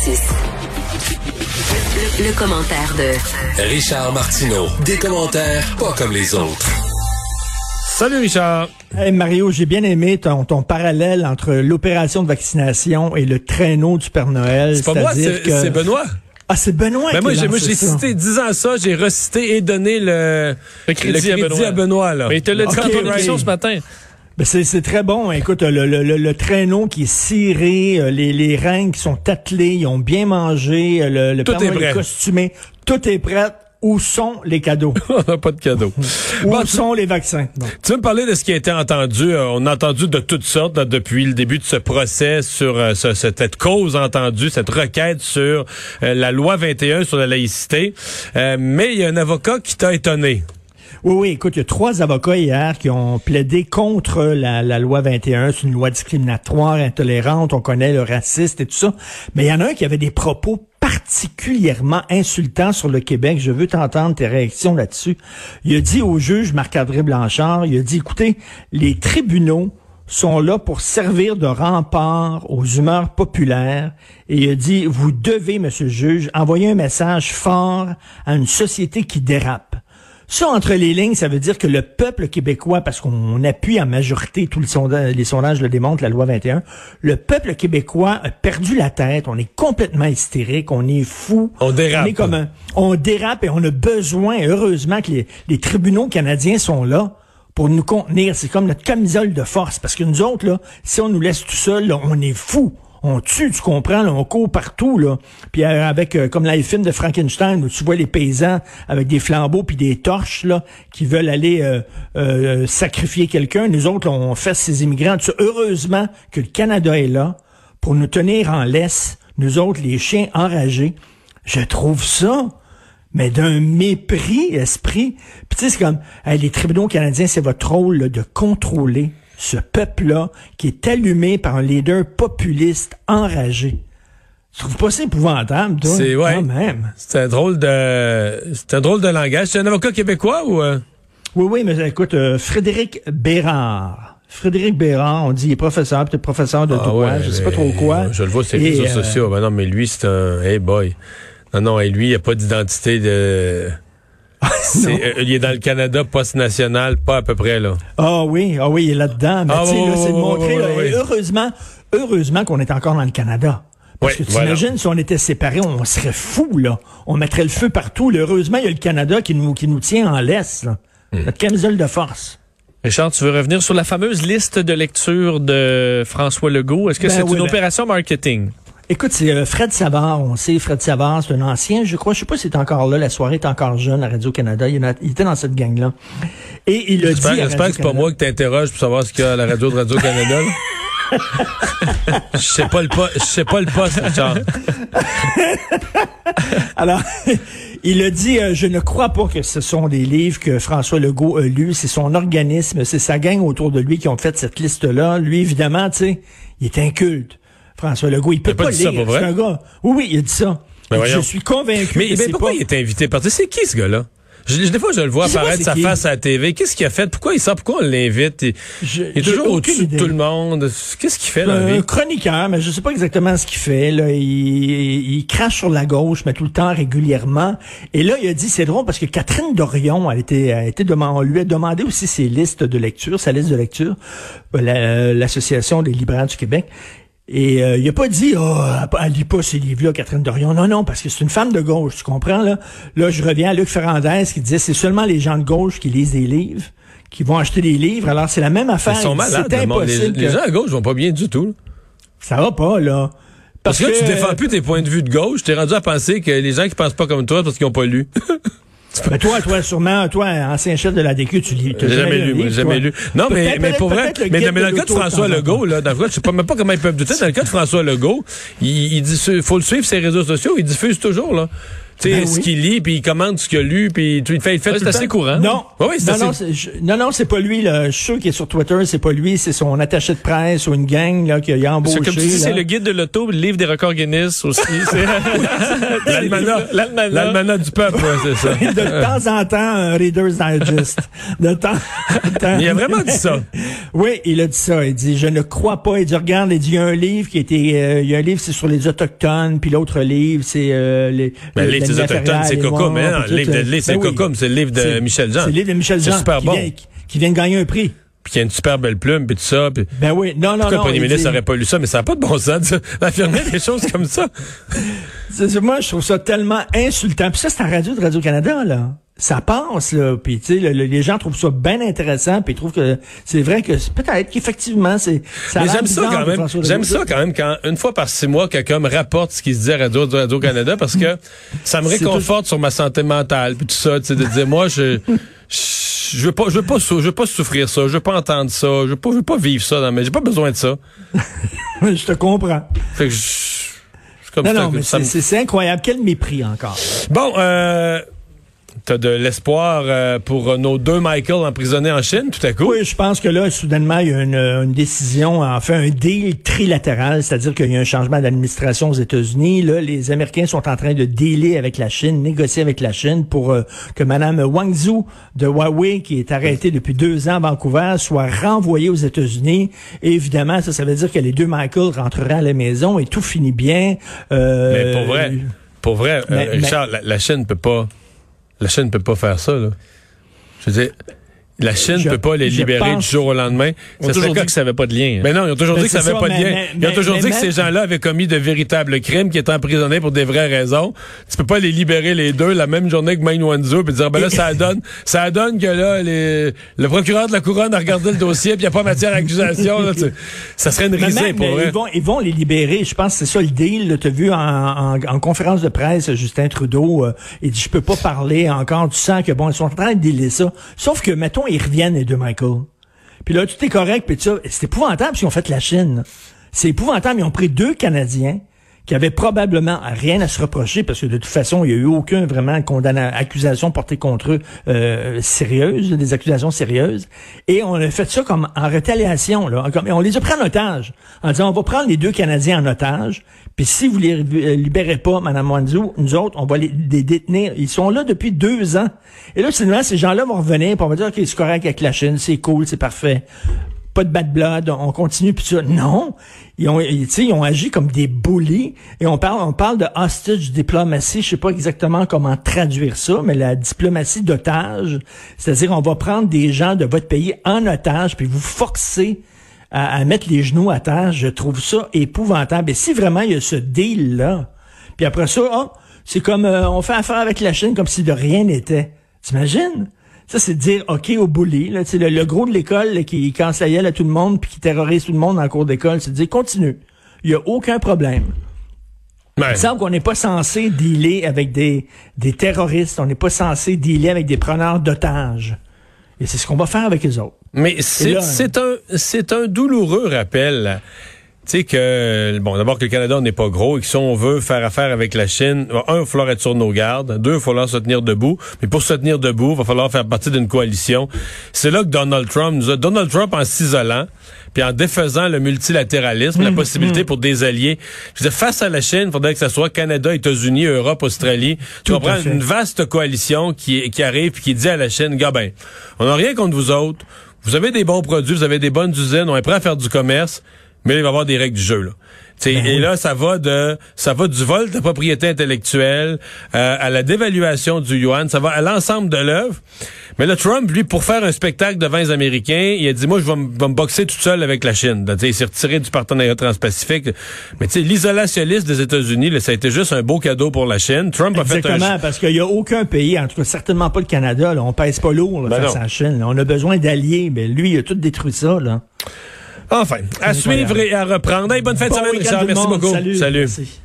56. Le, le commentaire de Richard Martineau. Des commentaires pas comme les autres. Salut Richard. Hey Mario, j'ai bien aimé ton, ton parallèle entre l'opération de vaccination et le traîneau du Père Noël. C'est pas moi, c'est que- Benoît. Ah, c'est Benoît Ben qui moi, j'ai cité, disant ça, j'ai recité et donné le, Le crédit à Benoît. à Benoît. là. Mais il te l'a dit Ok, dans ton right. émission ce matin. Ben, c'est, c'est très bon. Écoute, le, le, le, le traîneau qui est ciré, euh, les, les reines qui sont attelées, ils ont bien mangé, euh, le, le Tout Père est prêt. costumé, tout est prêt. Où sont les cadeaux? On n'a pas de cadeau. Où Bon, tu, sont les vaccins? Tu veux me parler de ce qui a été entendu? Euh, on a entendu de toutes sortes là, depuis le début de ce procès sur euh, ce- cette cause entendue, cette requête sur euh, la loi 21 sur la laïcité. Euh, mais il y a un avocat qui t'a étonné. Oui, oui, écoute, il y a trois avocats hier qui ont plaidé contre la, loi 21. C'est une loi discriminatoire, intolérante, on connaît le raciste et tout ça. Mais il y en a un qui avait des propos particulièrement insultants sur le Québec. Je veux t'entendre tes réactions là-dessus. Il a dit au juge Marc-André Blanchard, il a dit, écoutez, les tribunaux sont là pour servir de rempart aux humeurs populaires. Et il a dit, vous devez, monsieur le juge, envoyer un message fort à une société qui dérape. Ça, entre les lignes, ça veut dire que le peuple québécois, parce qu'on appuie en majorité, tous les sondages, les sondages le démontrent, la loi 21, le peuple québécois a perdu la tête, on est complètement hystérique, on est fou. On dérape. On est comme un- on dérape et on a besoin, heureusement, que les, les tribunaux canadiens sont là pour nous contenir. C'est comme notre camisole de force, parce que nous autres, là, si on nous laisse tout seuls, là, on est fou. On tue, tu comprends, là, on court partout, là. Puis euh, avec, euh, comme dans les films de Frankenstein, où tu vois les paysans avec des flambeaux puis des torches, là, qui veulent aller euh, sacrifier quelqu'un. Nous autres, là, on fait ces immigrants. Heureusement que le Canada est là pour nous tenir en laisse, nous autres, les chiens enragés. Je trouve ça, mais d'un mépris, esprit. Puis tu sais, c'est comme, les tribunaux canadiens, c'est votre rôle là, de contrôler ce peuple-là qui est allumé par un leader populiste enragé. Tu trouves pas ça épouvantable, toi? C'est- ouais. Quand même. C'est un drôle de, c'est un drôle de langage. C'est un avocat québécois ou? euh? Oui, oui, mais écoute, euh, Frédéric Bérard. Frédéric Bérard, on dit, il est professeur, peut-être professeur de Ah droit, ouais, je sais pas trop quoi. Je le vois sur les réseaux euh, sociaux. Ben non, mais lui, c'est un. Hey boy. Non, non, et lui, il n'y a pas d'identité de. Euh, il est dans le Canada post-national, pas à peu près, là. Ah oui, ah oui, il est là-dedans. Mais Ah, tu sais, c'est de montrer, là, heureusement, heureusement qu'on est encore dans le Canada. Parce que t'imagines, voilà. si on était séparés, on serait fous, là. On mettrait le feu partout. là. Heureusement, il y a le Canada qui nous, qui nous tient en laisse, là. Hmm. Notre camisole de force. Richard, tu veux revenir sur la fameuse liste de lecture de François Legault? Est-ce que Ben c'est oui, une ben- opération marketing? Écoute, c'est euh, Fred Savard. On sait, Fred Savard, c'est un ancien, je crois. Je sais pas s'il est encore là. La soirée est encore jeune à Radio-Canada. Il, était dans cette gang-là. Et il a dit. J'espère, que c'est pas moi qui t'interroge pour savoir ce qu'il y a à la radio de Radio-Canada. Je sais pas le poste, je sais pas le poste, Richard. Alors, il a dit, euh, je ne crois pas que ce sont des livres que François Legault a lus, c'est son organisme, c'est sa gang autour de lui qui ont fait cette liste-là. Lui, évidemment, tu sais, il est inculte. François Legault, il peut Il pas pas, lire. pour vrai? C'est un gars. Oui, oui, il a dit ça. Ben dit, je suis convaincu. Mais, que mais c'est pourquoi pas- il est invité? Par C'est qui ce gars-là? Je, des fois, je le vois apparaître sa qui. face à la TV. Qu'est-ce qu'il a fait? Pourquoi il sort? Pourquoi on l'invite? Il, est toujours au-dessus de tout le monde. Qu'est-ce qu'il fait dans la un vie? chroniqueur, mais je sais pas exactement ce qu'il fait. Là. Il, il crache sur la gauche, mais tout le temps régulièrement. Et là, il a dit, c'est drôle parce que Catherine Dorion, elle était, elle était demandé, on lui a demandé aussi ses listes de lecture, sa liste de lecture, euh, la- l'association des libraires du Québec. Et euh, il a pas dit, oh, elle lit pas ces livres-là, Catherine Dorion. Non, non, parce que c'est une femme de gauche, tu comprends là? Là, je reviens à Luc Ferrandez qui disait, c'est seulement les gens de gauche qui lisent des livres, qui vont acheter des livres. Alors c'est la même affaire. Ils sont malades. Le. Les, impossible. les que- gens à gauche vont pas bien du tout. là. Ça va pas là. Parce que, là, tu défends plus tes points de vue de gauche. T'es rendu à penser que les gens qui pensent pas comme toi, parce qu'ils ont pas lu. Mais toi, toi, sûrement, toi, ancien chef de la DQ, tu lis. J'ai jamais lu, livre, jamais toi. lu. Non, mais, mais pour vrai, mais, dans le cas de François Legault, là, dans le cas, je sais pas même pas comment ils peuvent douter, dans le cas de François Legault, il, il dit, faut le suivre ses réseaux sociaux, il diffuse toujours, là. Tu sais, Ben ce oui. qu'il lit, puis il commande ce qu'il a lu, puis il fait, il fait Ouais, tout assez temps. courant. Non, Oui, c'est non, assez- non, je- non, non, c'est pas lui. Là. Je suis sûr qu'il est sur Twitter, c'est pas lui, c'est son attaché de presse ou une gang là, qu'il a embauché. C'est comme tu dis, c'est le guide de l'auto, le livre des records Guinness aussi. C'est- L'almanach. Du peuple, ouais, c'est ça. de temps en temps, un Reader's Digest. De temps en temps. Il a vraiment dit ça. Oui, il a dit ça. Il dit, je ne crois pas. Il dit, regarde, il dit, il y a un livre qui était, euh, il y a un livre, c'est sur les Autochtones, puis l'autre livre, c'est euh, les... Ben, des Autochtones, c'est Noirs, mais non, puis le livre de- euh, c'est ben c'est le livre de Michel Jean. C'est le livre de Michel C'est Jean. super bon. Qui, vient de gagner un prix. Puis qu'il y a une super belle plume, puis tout ça. Puis... Ben oui, non, non, Pourquoi non. le premier ministre n'aurait pas lu ça? Mais ça n'a pas de bon sens d'affirmer des choses comme ça. Moi, je trouve ça tellement insultant. Puis ça, c'est en radio de Radio-Canada, là. Ça passe, là. Puis, tu sais, le- le- les gens trouvent ça bien intéressant. Puis ils trouvent que c'est vrai que peut-être qu'effectivement, c'est. ça Mais j'aime ça quand même. J'aime ça quand même quand une fois par six mois quelqu'un me rapporte ce qui se dit à Radio Radio Canada parce que ça me réconforte sur ma santé mentale puis tout ça, tu sais de dire moi je je veux pas je veux pas je veux pas souffrir ça, je veux pas entendre ça, je veux pas je veux pas vivre ça mais j'ai pas besoin de ça. je te comprends. Fait que je comme Non, ça non, mais me- c'est incroyable. Quel mépris encore. Bon euh T'as de l'espoir euh, pour nos deux Michael emprisonnés en Chine, tout à coup? Oui, je pense que là, soudainement, il y a une, une décision, enfin un deal trilatéral, c'est-à-dire qu'il y a un changement d'administration aux États-Unis. Là, les Américains sont en train de dealer avec la Chine, négocier avec la Chine pour euh, que Mme Wang Zhou de Huawei, qui est arrêtée depuis deux ans à Vancouver, soit renvoyée aux États-Unis. Et évidemment, ça, ça veut dire que les deux Michael rentreraient à la maison et tout finit bien. Euh, Mais pour vrai, pour vrai, euh, mais- Richard, La, la Chine peut pas, la Chine peut pas faire ça. Là. Je veux dire, la Chine Je- peut pas les libérer du jour au lendemain. On a Ça toujours dit que ça n'avait pas de lien. mais non, ils ont toujours Ben, dit que ça n'avait pas de lien. ils ont toujours dit que ces gens-là avaient commis de véritables crimes, qui étaient emprisonnés pour des vraies raisons. Tu peux pas les libérer les deux la même journée que Main Wanzhou puis dire ben là ça donne ça donne que là les, le procureur de la couronne a regardé le dossier puis il y a pas matière à accusation là, tu- ça serait une risée pour vrai. ils, vont, ils vont les libérer. Je pense que c'est ça le deal. Tu as vu en, en- en conférence de presse, Justin Trudeau, euh, il dit, je peux pas parler encore. Tu sens que, bon, ils sont en train de dealer ça. Sauf que, mettons, ils reviennent, les deux Michael. Puis là, tout est correct, puis ça. C'est épouvantable ce qu'ils ont fait la Chine. C'est épouvantable. Ils ont pris deux Canadiens qui avaient probablement rien à se reprocher parce que de toute façon, il n'y a eu aucun vraiment condamna accusation portée contre eux euh, sérieuse, des accusations sérieuses. Et on a fait ça comme en rétaliation. Là, comme, on les a pris en otage. En disant, on va prendre les deux Canadiens en otage, puis si vous les euh, libérez pas, Mme Wanzhou, nous autres, on va les, détenir. Ils sont là depuis deux ans. Et là, finalement, ces gens-là vont revenir, on va dire, OK, c'est correct avec la Chine, c'est cool, c'est parfait pas de bad blood, on continue puis ça. Non, ils ont, ils, ils ont agi comme des bullies et on parle, on parle de hostage diplomatie. Je sais pas exactement comment traduire ça, mais la diplomatie d'otage, c'est-à-dire on va prendre des gens de votre pays en otage puis vous forcer à, mettre les genoux à terre. Je trouve ça épouvantable. Et si vraiment il y a ce deal là, puis après ça, ah, c'est comme euh, on fait affaire avec la Chine comme si de rien n'était. T'imagines? Ça, c'est de dire OK au bully. Là, le, le gros de l'école qui casse la gueule à tout le monde puis qui terrorise tout le monde en cours d'école, c'est de dire continue. Il n'y a aucun problème. Ouais. Il me semble qu'on n'est pas censé dealer avec des, des terroristes. On n'est pas censé dealer avec des preneurs d'otages. Et c'est ce qu'on va faire avec les autres. Mais c'est un c'est un douloureux rappel. Tu sais que bon d'abord que le Canada n'est pas gros et que si on veut faire affaire avec la Chine, un il va falloir être sur nos gardes, deux il va falloir se tenir debout, mais pour se tenir debout, il va falloir faire partie d'une coalition. C'est là que Donald Trump nous a Donald Trump en s'isolant puis en défaisant le multilatéralisme, la possibilité pour des alliés. Je veux dire, face à la Chine, il faudrait que ce soit Canada, États-Unis, Europe, Australie. Tu Tout à comprends? une vaste coalition qui, qui arrive puis qui dit à la Chine, gars ben, on n'a rien contre vous autres. Vous avez des bons produits, vous avez des bonnes usines, on est prêt à faire du commerce, mais là, il va y avoir des règles du jeu. Là. Sais, et là, ça va de ça va du vol de propriété intellectuelle euh, à la dévaluation du yuan, ça va à l'ensemble de l'œuvre. Mais là, Trump, lui, pour faire un spectacle devant les Américains, il a dit, moi, je vais, me- boxer tout seul avec la Chine. Sais, il s'est retiré du partenariat transpacifique. Mais tu sais, l'isolationnisme des États-Unis, là, ça a été juste un beau cadeau pour la Chine. Trump a fait un... Parce qu'il n'y a aucun pays, en tout cas certainement pas le Canada, là, on pèse pas lourd là, Ben face non. à la Chine. là. On a besoin d'alliés, mais lui, il a tout détruit ça. Là. Enfin, à suivre et à reprendre. Hey, bonne fin de Bon semaine, week-end Richard. Merci beaucoup. Salut. Salut. Merci.